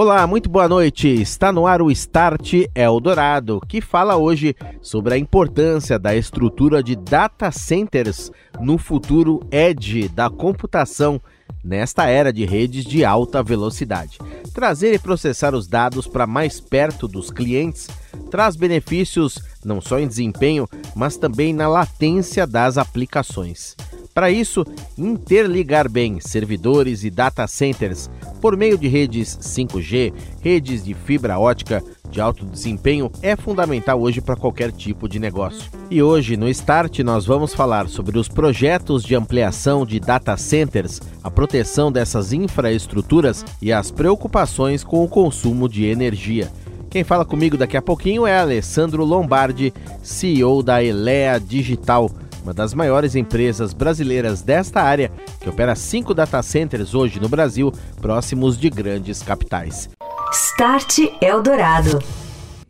Olá, muito boa noite. Está no ar o Start Eldorado, que fala hoje sobre a importância da estrutura de data centers no futuro edge da computação nesta era de redes de alta velocidade. Trazer e processar os dados para mais perto dos clientes traz benefícios não só em desempenho, mas também na latência das aplicações. Para isso, interligar bem servidores e data centers por meio de redes 5G, redes de fibra ótica de alto desempenho é fundamental hoje para qualquer tipo de negócio. E hoje, no Start, nós vamos falar sobre os projetos de ampliação de data centers, a proteção dessas infraestruturas e as preocupações com o consumo de energia. Quem fala comigo daqui a pouquinho é Alessandro Lombardi, CEO da Elea Digital uma das maiores empresas brasileiras desta área, que opera cinco data centers hoje no Brasil, próximos de grandes capitais. Start Eldorado.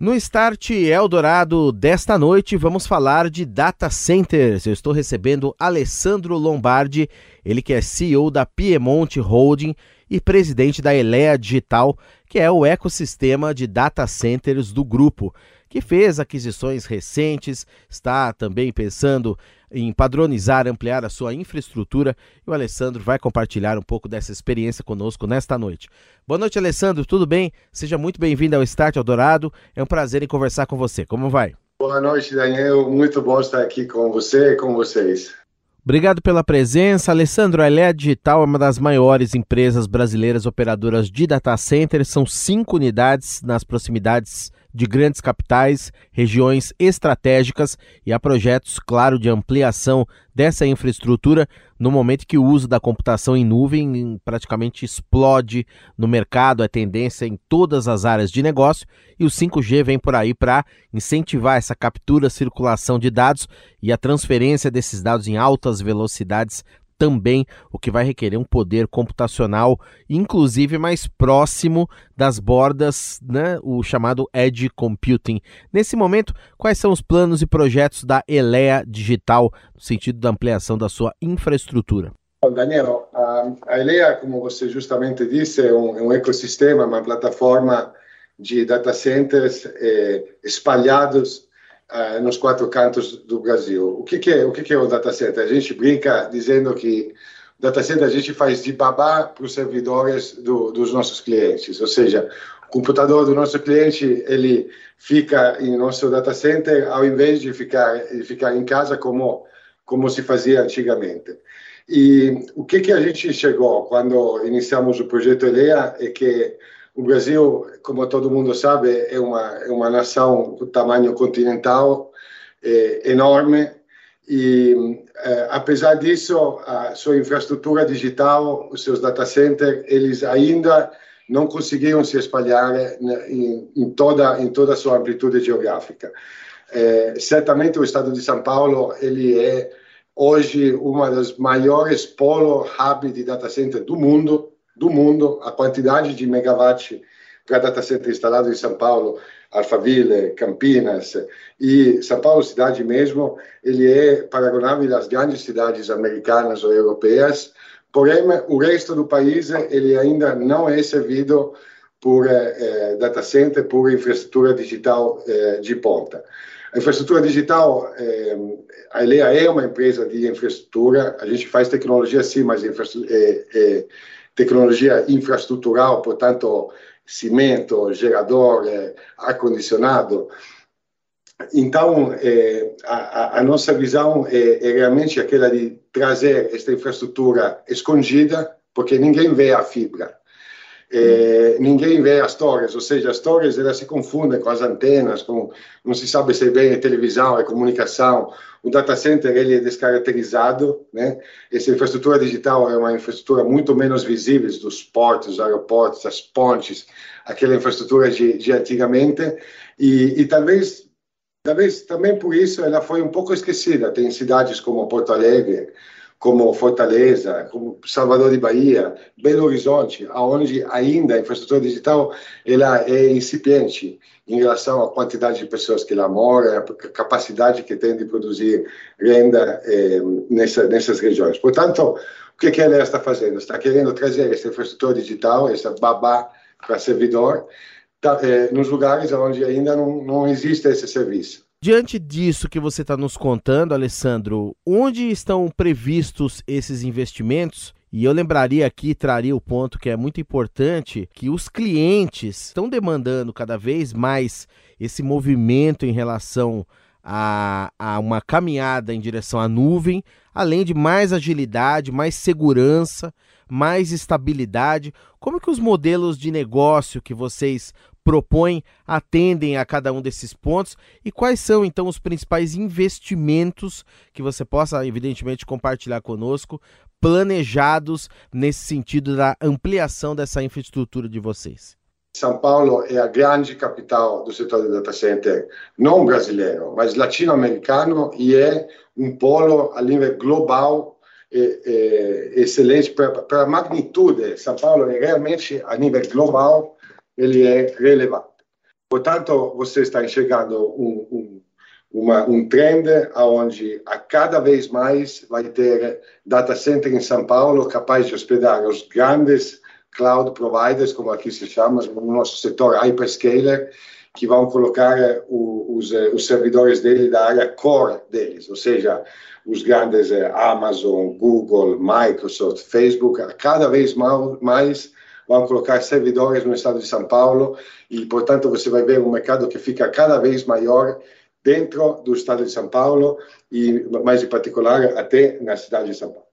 No Start Eldorado desta noite, vamos falar de data centers. Eu estou recebendo Alessandro Lombardi, ele que é CEO da Piemonte Holding e presidente da Elea Digital, que é o ecossistema de data centers do grupo que fez aquisições recentes, está também pensando em padronizar, ampliar a sua infraestrutura. E o Alessandro vai compartilhar um pouco dessa experiência conosco nesta noite. Boa noite, Alessandro, tudo bem? Seja muito bem-vindo ao Start Eldorado. É um prazer em conversar com você. Como vai? Boa noite, Daniel. Muito bom estar aqui com você e com vocês. Obrigado pela presença. Alessandro, a Elea Digital é uma das maiores empresas brasileiras operadoras de data centers. São cinco unidades nas proximidades de grandes capitais, regiões estratégicas e há projetos, claro, de ampliação dessa infraestrutura no momento que o uso da computação em nuvem praticamente explode no mercado, é tendência em todas as áreas de negócio e o 5G vem por aí para incentivar essa captura, circulação de dados e a transferência desses dados em altas velocidades também, o que vai requerer um poder computacional, inclusive mais próximo das bordas, né, o chamado Edge Computing. Nesse momento, quais são os planos e projetos da Elea Digital no sentido da ampliação da sua infraestrutura? Daniel, a Elea, como você justamente disse, é um, é um ecossistema, uma plataforma de data centers eh, espalhados uh, nos quatro cantos do Brasil. O que, que é o que, que, é o data center? A gente brinca dizendo que o data center a gente faz de babá para os servidores do, dos nossos clientes, ou seja, o computador do nosso cliente ele fica em nosso data center ao invés de ficar de ficar em casa como como se fazia antigamente. E o que que a gente chegou quando iniciamos o projeto ELEA é que o Brasil, como todo mundo sabe, é uma, é uma nação com tamanho continental é, enorme e, é, apesar disso, a sua infraestrutura digital, os seus data centers, eles ainda não conseguiram se espalhar né, em, em, toda, em toda a sua amplitude geográfica. É, certamente o estado de São Paulo, ele é hoje uma das maiores polo hub de data center do mundo, do mundo, a quantidade de megawatt para data center instalado em São Paulo, Alphaville, Campinas e São Paulo cidade mesmo, ele é paragonável às grandes cidades americanas ou europeias, porém o resto do país ele ainda não é servido por eh, data center, por infraestrutura digital eh, de ponta. A infraestrutura digital, eh, a Elea é uma empresa de infraestrutura, a gente faz tecnologia sim, mas infraestrutura, tecnologia infraestrutural, portanto, cimento, gerador, é, ar-condicionado. Então, é, a, a, nossa visão é, é, realmente aquela de trazer esta infraestrutura escondida, porque ninguém vê a fibra. É, ninguém vê as torres, ou seja, as torres elas se confundem com as antenas, com, não se sabe se é bem televisão, é comunicação. O data center ele é descaracterizado, né? Essa infraestrutura digital é uma infraestrutura muito menos visível dos portos, aeroportos, das pontes, aquela infraestrutura de, de antigamente, e, e talvez talvez também por isso ela foi um pouco esquecida. Tem cidades como Porto Alegre, como Fortaleza, como Salvador de Bahia, Belo Horizonte, aonde ainda a infraestrutura digital ela é incipiente em relação à quantidade de pessoas que lá moram, a capacidade que tem de produzir renda eh, nessa, nessas regiões. Portanto, o que, que ela está fazendo? Está querendo trazer essa infraestrutura digital, essa babá para servidor, tá, eh, nos lugares onde ainda não, não existe esse serviço. Diante disso que você está nos contando, Alessandro, onde estão previstos esses investimentos? E eu lembraria aqui, traria o ponto que é muito importante, que os clientes estão demandando cada vez mais esse movimento em relação a, a, uma caminhada em direção à nuvem, além de mais agilidade, mais segurança, mais estabilidade. Como que os modelos de negócio que vocês propõem atendem a cada um desses pontos e quais são então os principais investimentos que você possa, evidentemente, compartilhar conosco, planejados nesse sentido da ampliação dessa infraestrutura de vocês? São Paulo é a grande capital do setor de data center, não brasileiro, mas latino-americano e é um polo a nível global é, é, excelente para a magnitude. São Paulo é realmente a nível global ele é relevante. Portanto, você está enxergando um, um, uma, um trend onde a cada vez mais vai ter data center em São Paulo capaz de hospedar os grandes cloud providers, como aqui se chama, no nosso setor hyperscaler, que vão colocar os, os servidores dele da área core deles, ou seja, os grandes eh, Amazon, Google, Microsoft, Facebook, cada vez mais vão colocar servidores no estado de São Paulo e, portanto, você vai ver um mercado que fica cada vez maior dentro do estado de São Paulo e, mais em particular, até na cidade de São Paulo.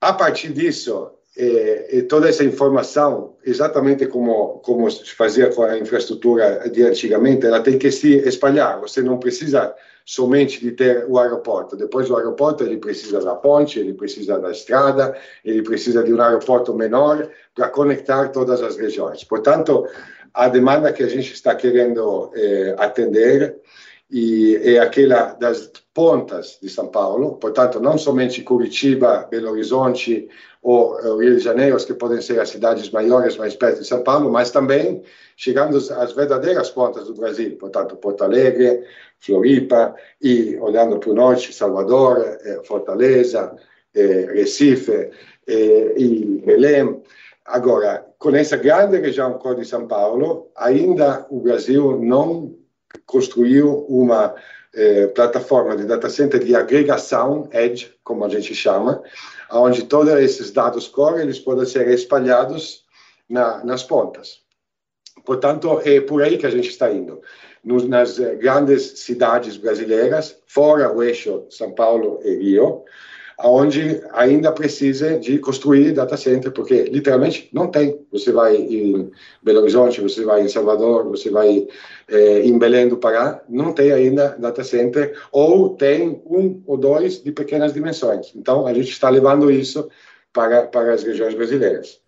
A partir disso, é, toda essa informação, exatamente como, como se fazia com a infraestrutura de antigamente, ela tem que se espalhar. Você não precisa somente de ter o aeroporto. Depois do aeroporto, ele precisa da ponte, ele precisa da estrada, ele precisa de um aeroporto menor para conectar todas as regiões. Portanto, a demanda que a gente está querendo é, atender e é aquela das pontas de São Paulo, portanto, não somente Curitiba, Belo Horizonte ou Rio de Janeiro, que podem ser as cidades maiores mais perto de São Paulo, mas também chegando às verdadeiras pontas do Brasil, portanto, Porto Alegre, Floripa e, olhando para o norte, Salvador, eh, Fortaleza, eh, Recife eh, e Belém. Agora, com essa grande região cor de São Paulo, ainda o Brasil não construiu uma eh, plataforma de data center de agregação, edge, como a gente chama, onde todos esses dados core eles podem ser espalhados na, nas pontas. Portanto, é por aí que a gente está indo. Nos, nas grandes cidades brasileiras, fora o eixo São Paulo e Rio, onde ainda precisa de construir data center, porque literalmente não tem. Você vai em Belo Horizonte, você vai em Salvador, você vai eh, em Belém do Pará, não tem ainda data center, ou tem um ou dois de pequenas dimensões. Então, a gente está levando isso para, para as regiões brasileiras.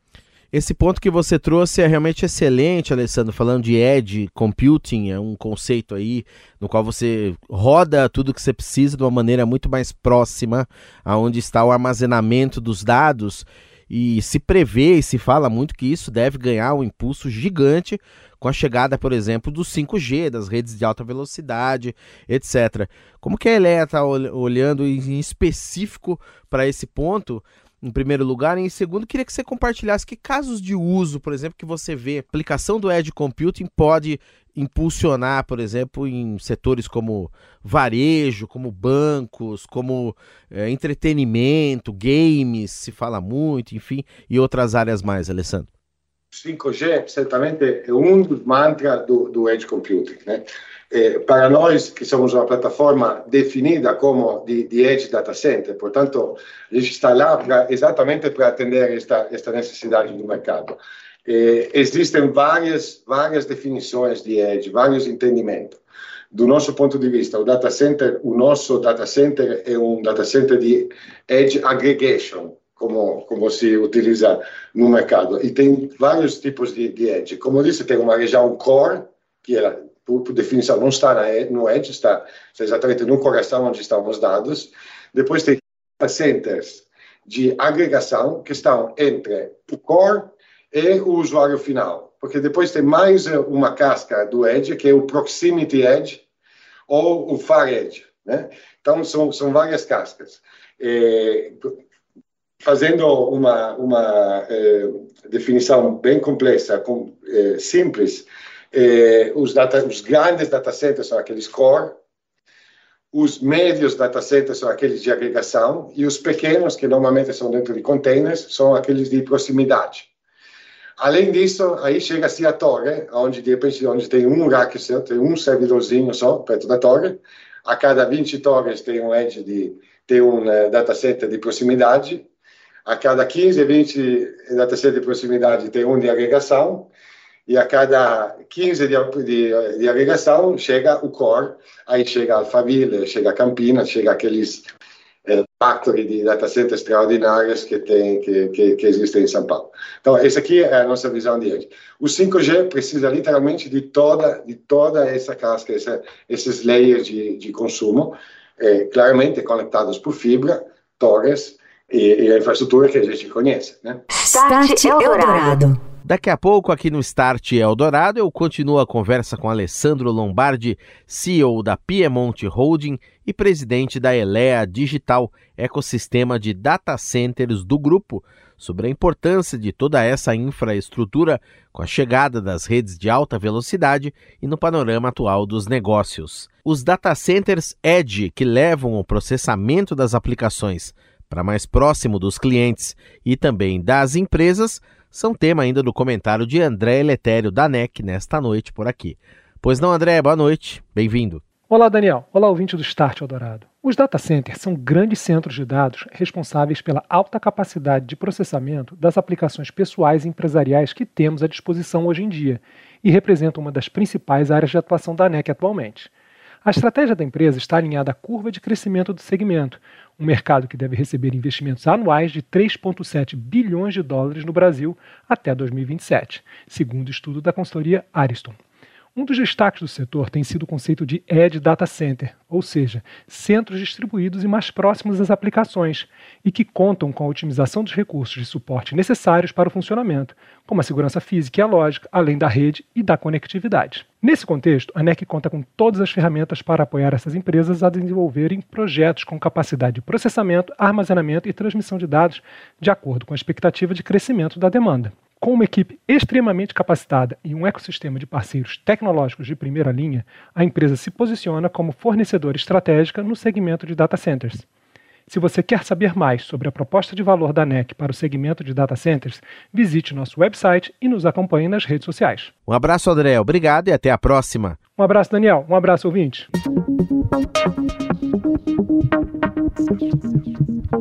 Esse ponto que você trouxe é realmente excelente, Alessandro, falando de edge computing, é um conceito aí no qual você roda tudo que você precisa de uma maneira muito mais próxima aonde está o armazenamento dos dados e se prevê e se fala muito que isso deve ganhar um impulso gigante com a chegada, por exemplo, do 5G, das redes de alta velocidade, etc. Como que a Eleia está olhando em específico para esse ponto? Em primeiro lugar. E em segundo, queria que você compartilhasse que casos de uso, por exemplo, que você vê, aplicação do Edge Computing pode impulsionar, por exemplo, em setores como varejo, como bancos, como é, entretenimento, games, se fala muito, enfim, e outras áreas mais, Alessandro. 5G certamente é um dos mantras do, do Edge Computing. Né? Eh, para nós, que somos uma plataforma definida como de, de Edge Data Center, portanto, a gente está lá pra, exatamente para atender esta, esta necessidade do mercado. Eh, existem várias, várias definições de Edge, vários entendimentos. Do nosso ponto de vista, o data center, o nosso data center é um data center de Edge Aggregation, como, como se utiliza no mercado. E tem vários tipos de, de Edge. Como eu disse, tem uma região core, que ela, por, por definição, não está na, no Edge, está, exatamente no coração onde estão os dados. Depois tem centers de agregação, que estão entre o core e o usuário final. Porque depois tem mais uma casca do Edge, que é o Proximity Edge ou o Far Edge. Né? Então, são, são várias cascas. É, fazendo uma, uma é, definição bem complexa, com, é, simples, os, data, os grandes datacenters são aqueles core, os médios datacenters são aqueles de agregação e os pequenos, que normalmente são dentro de containers, são aqueles de proximidade. Além disso, aí chega-se a torre, onde de repente onde tem um rack, tem um servidorzinho só perto da torre. A cada 20 torres tem um edge de tem um uh, de proximidade. A cada 15, 20 data center de proximidade tem um de agregação. E a cada 15 de, de, de agregação chega o core, aí chega Alphaville, chega Campinas, chega aqueles é, factory de data centers extraordinárias que, tem, que, que, que, existem em São Paulo. Então, essa aqui é a nossa visão de hoje. O 5G precisa literalmente de toda, de toda essa casca, essa, esses layers de, de consumo, é, claramente conectados por fibra, torres e, e, a infraestrutura que a gente conhece. Né? Start Eldorado. Daqui a pouco, aqui no Start Eldorado, eu continuo a conversa com Alessandro Lombardi, CEO da Piemonte Holding e presidente da Elea Digital, ecossistema de data centers do grupo, sobre a importância de toda essa infraestrutura com a chegada das redes de alta velocidade e no panorama atual dos negócios. Os data centers Edge, que levam o processamento das aplicações para mais próximo dos clientes e também das empresas, são tema ainda do comentário de André Eletério da NEC nesta noite por aqui. Pois não, André, boa noite, bem-vindo. Olá, Daniel. Olá, ouvinte do Start Eldorado. Os data centers são grandes centros de dados responsáveis pela alta capacidade de processamento das aplicações pessoais e empresariais que temos à disposição hoje em dia e representam uma das principais áreas de atuação da NEC atualmente. A estratégia da empresa está alinhada à curva de crescimento do segmento, um mercado que deve receber investimentos anuais de 3,7 bilhões de dólares no Brasil até 2027, segundo o estudo da consultoria Ariston. Um dos destaques do setor tem sido o conceito de Edge Data Center, ou seja, centros distribuídos e mais próximos das aplicações, e que contam com a otimização dos recursos de suporte necessários para o funcionamento, como a segurança física e a lógica, além da rede e da conectividade. Nesse contexto, a NEC conta com todas as ferramentas para apoiar essas empresas a desenvolverem projetos com capacidade de processamento, armazenamento e transmissão de dados de acordo com a expectativa de crescimento da demanda. Com uma equipe extremamente capacitada e um ecossistema de parceiros tecnológicos de primeira linha, a empresa se posiciona como fornecedora estratégica no segmento de data centers. Se você quer saber mais sobre a proposta de valor da NEC para o segmento de data centers, visite nosso website e nos acompanhe nas redes sociais. Um abraço, André. Obrigado e até a próxima. Um abraço, Daniel. Um abraço, ouvinte.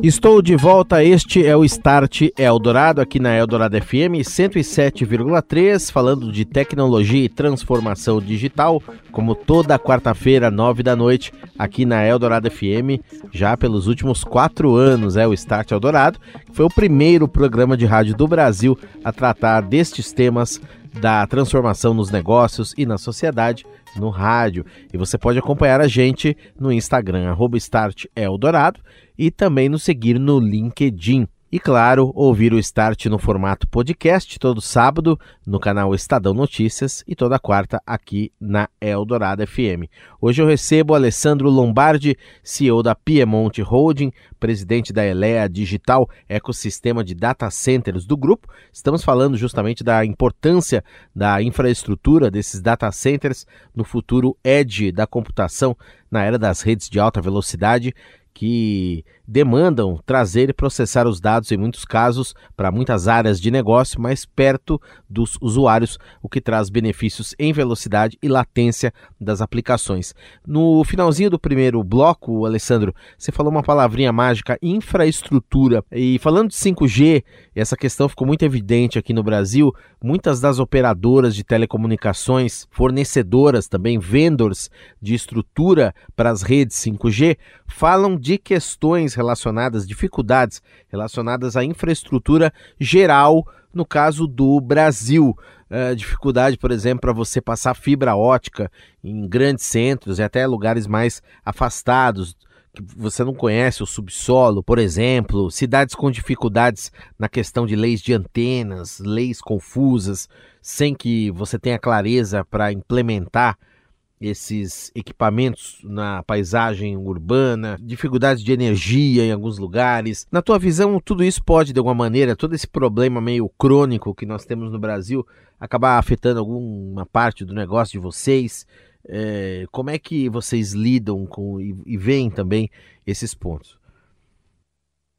Estou de volta, este é o Start Eldorado, aqui na Eldorado FM 107,3, falando de tecnologia e transformação digital, como toda quarta-feira, nove da noite, aqui na Eldorado FM, já pelos últimos quatro anos, é o Start Eldorado, que foi o primeiro programa de rádio do Brasil a tratar destes temas da transformação nos negócios e na sociedade no rádio. E você pode acompanhar a gente no Instagram, arroba Start Eldorado, e também nos seguir no LinkedIn. E claro, ouvir o Start no formato podcast todo sábado no canal Estadão Notícias e toda quarta aqui na Eldorado FM. Hoje eu recebo Alessandro Lombardi, CEO da Piemonte Holding, presidente da Elea Digital, ecossistema de data centers do grupo. Estamos falando justamente da importância da infraestrutura desses data centers no futuro edge da computação na era das redes de alta velocidade que demandam trazer e processar os dados, em muitos casos, para muitas áreas de negócio, mais perto dos usuários, o que traz benefícios em velocidade e latência das aplicações. No finalzinho do primeiro bloco, Alessandro, você falou uma palavrinha mágica, infraestrutura. E falando de 5G, essa questão ficou muito evidente aqui no Brasil. Muitas das operadoras de telecomunicações, fornecedoras também, vendors de estrutura para as redes 5G, falam de questões relacionadas, dificuldades relacionadas à infraestrutura geral, no caso do Brasil. Uh, dificuldade, por exemplo, para você passar fibra ótica em grandes centros e até lugares mais afastados que você não conhece o subsolo, por exemplo, cidades com dificuldades na questão de leis de antenas, leis confusas, sem que você tenha clareza para implementar esses equipamentos na paisagem urbana, dificuldades de energia em alguns lugares. Na tua visão, tudo isso pode, de alguma maneira, todo esse problema meio crônico que nós temos no Brasil, acabar afetando alguma parte do negócio de vocês? É, como é que vocês lidam com e, e veem também esses pontos?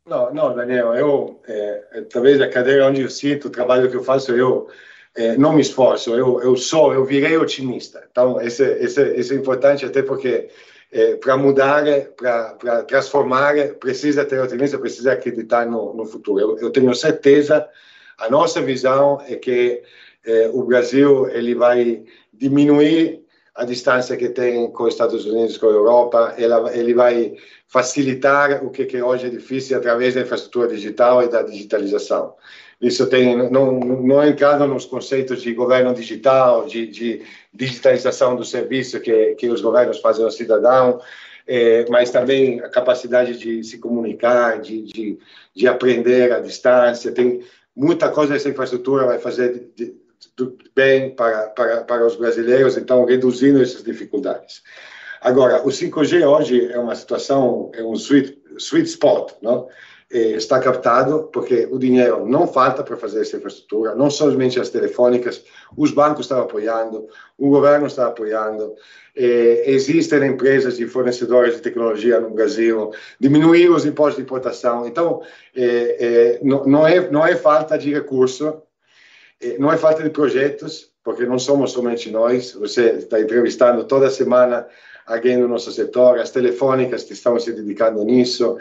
Não, não, Daniel, eu, é, talvez a cadeira onde eu sinto, o trabalho que eu faço, eu é, não me esforço, eu, eu sou, eu virei otimista. Então, isso, isso, isso é importante até porque é, para mudar, para transformar, precisa ter otimismo, precisa acreditar no, no futuro. Eu, eu, tenho certeza, a nossa visão é que é, o Brasil ele vai diminuir a distância que tem com os Estados Unidos, com a Europa, ela, ele vai facilitar o que, que hoje é difícil através da infraestrutura digital e da digitalização. Isso tem não não é entrado nos conceitos de governo digital, de, de digitalização do serviço que que os governos fazem ao cidadão, é, mas também a capacidade de se comunicar, de, de, de aprender à distância. Tem muita coisa essa infraestrutura vai fazer de, bem para, para, para os brasileiros, então reduzindo essas dificuldades. Agora, o 5G hoje é uma situação, é um sweet, sweet spot, não? Eh, está captado, porque o dinheiro não falta para fazer essa infraestrutura, não somente as telefônicas, os bancos estão apoiando, o governo está apoiando, eh, existem empresas de fornecedores de tecnologia no Brasil, diminuir os impostos de importação. Então, eh, não, é, não é falta de recurso, não é falta de projetos, porque não somos somente nós, você está entrevistando toda semana alguém do nosso setor, as telefônicas que estão se dedicando nisso,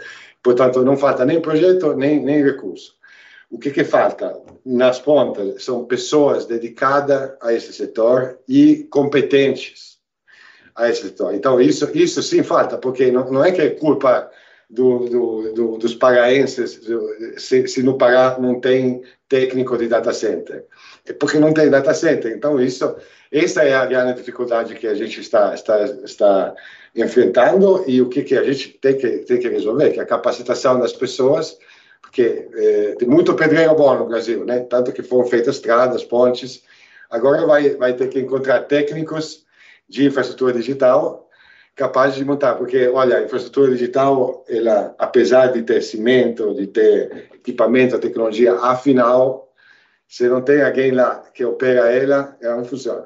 Portanto, não falta nem projeto, nem, nem recurso. O que, que falta? Nas pontas, são pessoas dedicadas a esse setor e competentes a esse setor. Então, isso, isso sim falta, porque não, não é que é culpa do, do, do, dos paraenses se, se no Pará não tem técnico de data center. É porque não tem data center. Então, isso, essa é a grande dificuldade que a gente está, está, está enfrentando e o que, que a gente tem que, tem que resolver, que é a capacitação das pessoas, porque é, tem muito pedreiro bom no Brasil, né? Tanto que foram feitas estradas, pontes. Agora vai, vai ter que encontrar técnicos de infraestrutura digital capazes de montar, porque, olha, a infraestrutura digital, ela, apesar de ter cimento, de ter equipamento, tecnologia, afinal, se não tem alguém lá que opera ela, ela não funciona.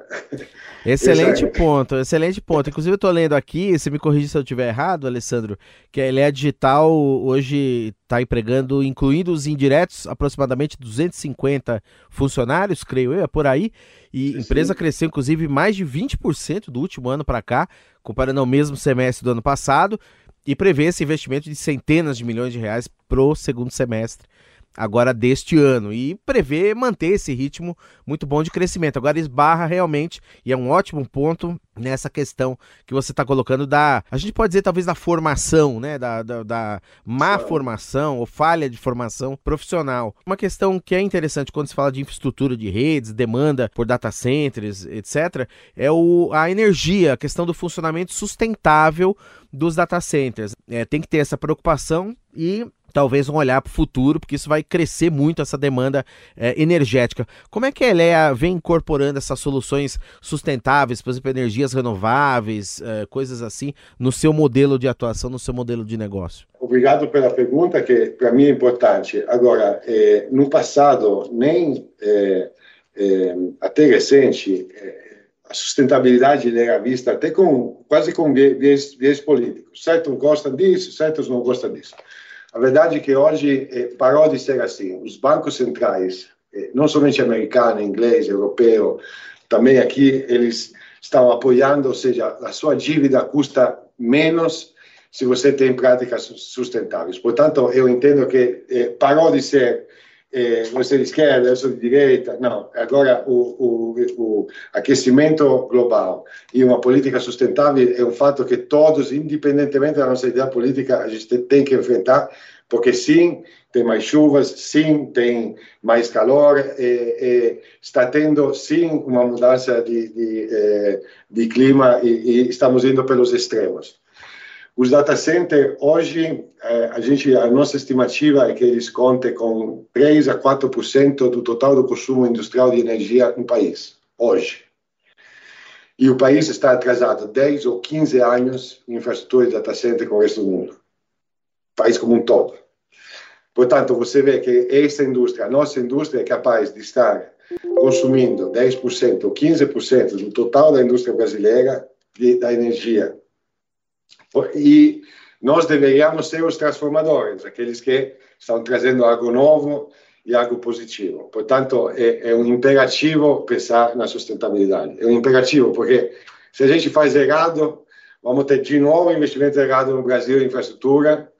Excelente ponto, excelente ponto. Inclusive, eu estou lendo aqui, se me corrija se eu estiver errado, Alessandro, que a Elea Digital hoje está empregando, incluindo os indiretos, aproximadamente 250 funcionários, creio eu, é por aí. E a empresa cresceu, inclusive, mais de 20% do último ano para cá, comparando ao mesmo semestre do ano passado, e prevê esse investimento de centenas de milhões de reais para o segundo semestre agora deste ano e prevê manter esse ritmo muito bom de crescimento. Agora esbarra realmente, e é um ótimo ponto nessa questão que você está colocando da, a gente pode dizer talvez da formação, né, da, da, da má formação ou falha de formação profissional. Uma questão que é interessante quando se fala de infraestrutura de redes, demanda por data centers, etc., é o, a energia, a questão do funcionamento sustentável dos data centers. É, tem que ter essa preocupação e talvez um olhar para o futuro, porque isso vai crescer muito essa demanda é, energética. Como é que a Elea vem incorporando essas soluções sustentáveis, por exemplo, energias renováveis, é, coisas assim, no seu modelo de atuação, no seu modelo de negócio? Obrigado pela pergunta, que para mim é importante. Agora, é, no passado, nem é, é, até recente, é, a sustentabilidade era vista até com quase com viés, viés político. Certos gostam disso, certos não gostam disso. A verdade é que hoje eh, parou de ser assim. Os bancos centrais, eh, não somente americano, inglês, europeu, também aqui eles estão apoiando, ou seja, a sua dívida custa menos se você tem práticas sustentáveis. Portanto, eu entendo que eh, parou de ser eh, você de esquerda, eu sou de direita. Não, agora o, aquecimento global e uma política sustentável é um fato que todos, independentemente da nossa ideia política, a gente tem que enfrentar, porque sim, tem mais chuvas, sim, tem mais calor, está tendo sim uma mudança eh, de clima e, e estamos indo pelos extremos. Os data centers, hoje, eh, a, gente, a nossa estimativa é que eles contem com 3 a 4% do total do consumo industrial de energia no país, hoje. E o país está atrasado 10 ou 15 anos em infraestrutura de data center com o resto do mundo. O país como um todo. Portanto, você vê que essa indústria, a nossa indústria, é capaz de estar consumindo 10% ou 15% do total da indústria brasileira de, da energia e nós deveríamos ser os transformadores, aqueles que estão trazendo algo novo e algo positivo. Portanto, é, é um imperativo pensar na sustentabilidade. É um imperativo, porque se a gente faz errado, vamos ter de novo investimento errado no Brasil em infraestrutura,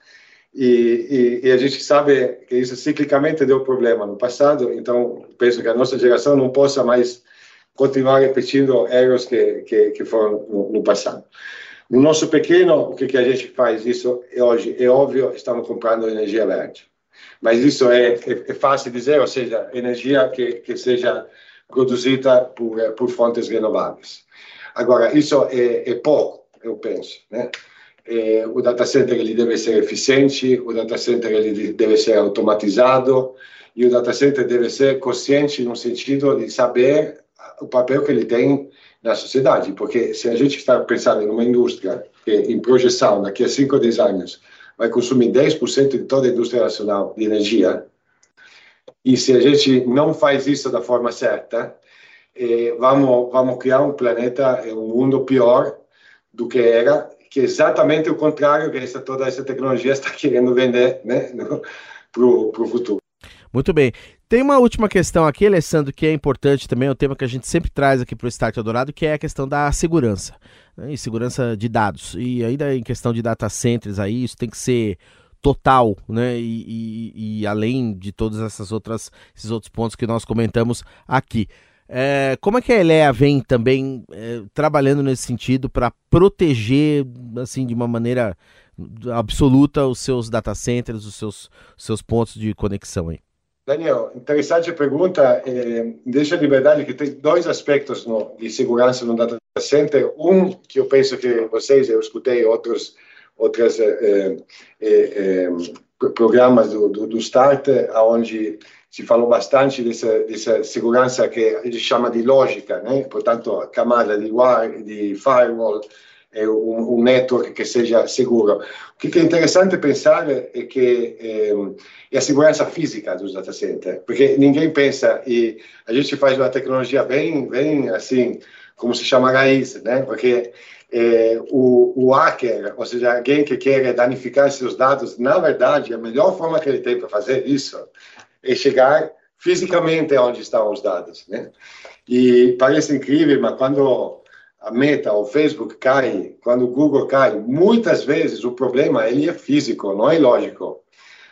e, e, e, a gente sabe que isso ciclicamente deu problema no passado, então penso que a nossa geração não possa mais continuar repetindo erros que, que, que foram no, no passado. No nosso pequeno, o que, que a gente faz isso é hoje? É óbvio, estamos comprando energia verde. Mas isso é, é, é fácil dizer, ou seja, energia que, que seja produzida por, eh, por fontes renováveis. Agora, isso é, é pouco, eu penso. Né? É, o data center ele deve ser eficiente, o data center ele deve ser automatizado e o data center deve ser consciente no sentido de saber o papel que ele tem na sociedade, porque se a gente está pensando em uma indústria que, em projeção, daqui a 5 ou 10 anos, vai consumir 10% de toda a indústria nacional de energia, e se a gente não faz isso da forma certa, eh, vamos, vamos criar um planeta, um mundo pior do que era, que é exatamente o contrário que essa, toda essa tecnologia está querendo vender né, para o futuro. Muito bem. Tem uma última questão aqui, Alessandro, que é importante também, é um tema que a gente sempre traz aqui para o Start Eldorado, que é a questão da segurança, né, e segurança de dados. E ainda em questão de data centers aí, isso tem que ser total, né? E, e, e além de todos essas outras, esses outros pontos que nós comentamos aqui. É, como é que a Elea vem também é, trabalhando nesse sentido para proteger, assim, de uma maneira absoluta os seus data centers, os seus, os seus pontos de conexão aí? Daniel, interessante pergunta. Eh, deixa de verdade que tem dois aspectos no, de segurança no data center. Um que eu penso que vocês, eu escutei outros outros eh, eh, programas do, do, do Start, onde se falou bastante dessa, segurança que a gente chama de lógica, né? Portanto, camada de, wire, de firewall, é um, um network que seja seguro. O que é interessante pensar é que é a segurança física dos data centers, porque ninguém pensa e a gente faz uma tecnologia bem, bem assim, como se chama raiz, né? Porque é, o, o hacker, ou seja, alguém que quer danificar seus dados, na verdade, a melhor forma que ele tem para fazer isso é chegar fisicamente onde estão os dados, né? E parece incrível, mas quando a Meta, o Facebook cai, quando o Google cai, muitas vezes o problema ele é físico, não é lógico.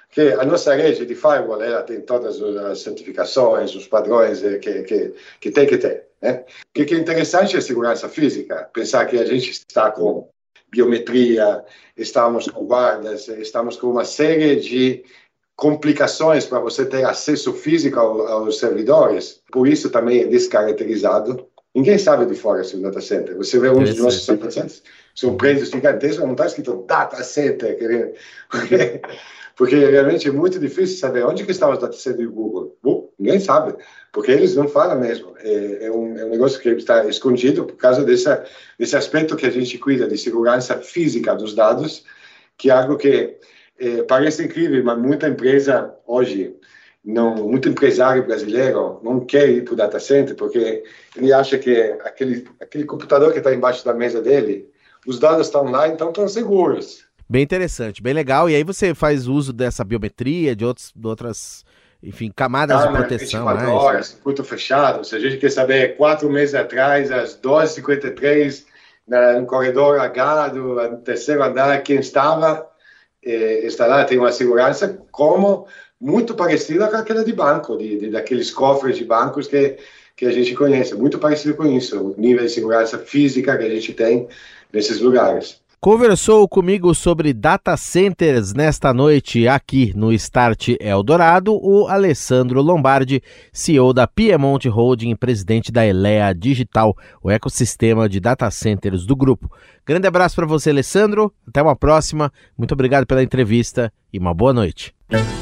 Que a nossa rede de firewall ela tem todas as certificações, os padrões que, que, que tem que ter. Né? O que é interessante é a segurança física, pensar que a gente está com biometria, estamos com guardas, estamos com uma série de complicações para você ter acesso físico aos servidores, por isso também é descaracterizado Ninguém sabe de fora se o data center. Você vê um dos nossos data centers, são prédios gigantescos, não está escrito data center, porque, porque realmente é muito difícil saber onde que estão os data centers do Google. Bom, ninguém sabe, porque eles não falam mesmo. É, é, um, é um negócio que está escondido por causa dessa, desse aspecto que a gente cuida de segurança física dos dados, que é algo que é, parece incrível, mas muita empresa hoje não, muito empresário brasileiro não quer ir para o data center porque ele acha que aquele, aquele computador que está embaixo da mesa dele, os dados estão lá, então estão seguros. Bem interessante, bem legal. E aí você faz uso dessa biometria, de, outros, de outras, enfim, camadas ah, de proteção. 24 mais. horas, circuito fechado. Se a gente quer saber, quatro meses atrás, às 12h53, no corredor H do terceiro andar, quem estava, eh, está lá, tem uma segurança como muito parecida com aquela de banco, de, de, daqueles cofres de bancos que, que a gente conhece, muito parecido com isso, o nível de segurança física que a gente tem nesses lugares. Conversou comigo sobre data centers nesta noite aqui no Start Eldorado o Alessandro Lombardi, CEO da Piemonte Holding e presidente da Elea Digital, o ecossistema de data centers do grupo. Grande abraço para você, Alessandro. Até uma próxima. Muito obrigado pela entrevista e uma boa noite.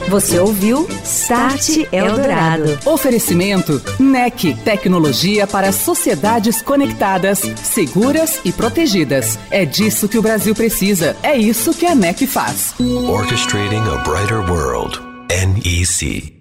Você ouviu Start Eldorado. Oferecimento NEC, tecnologia para sociedades conectadas, seguras e protegidas. É disso que o Brasil precisa. É isso que a NEC faz. Orchestrating a brighter world. NEC.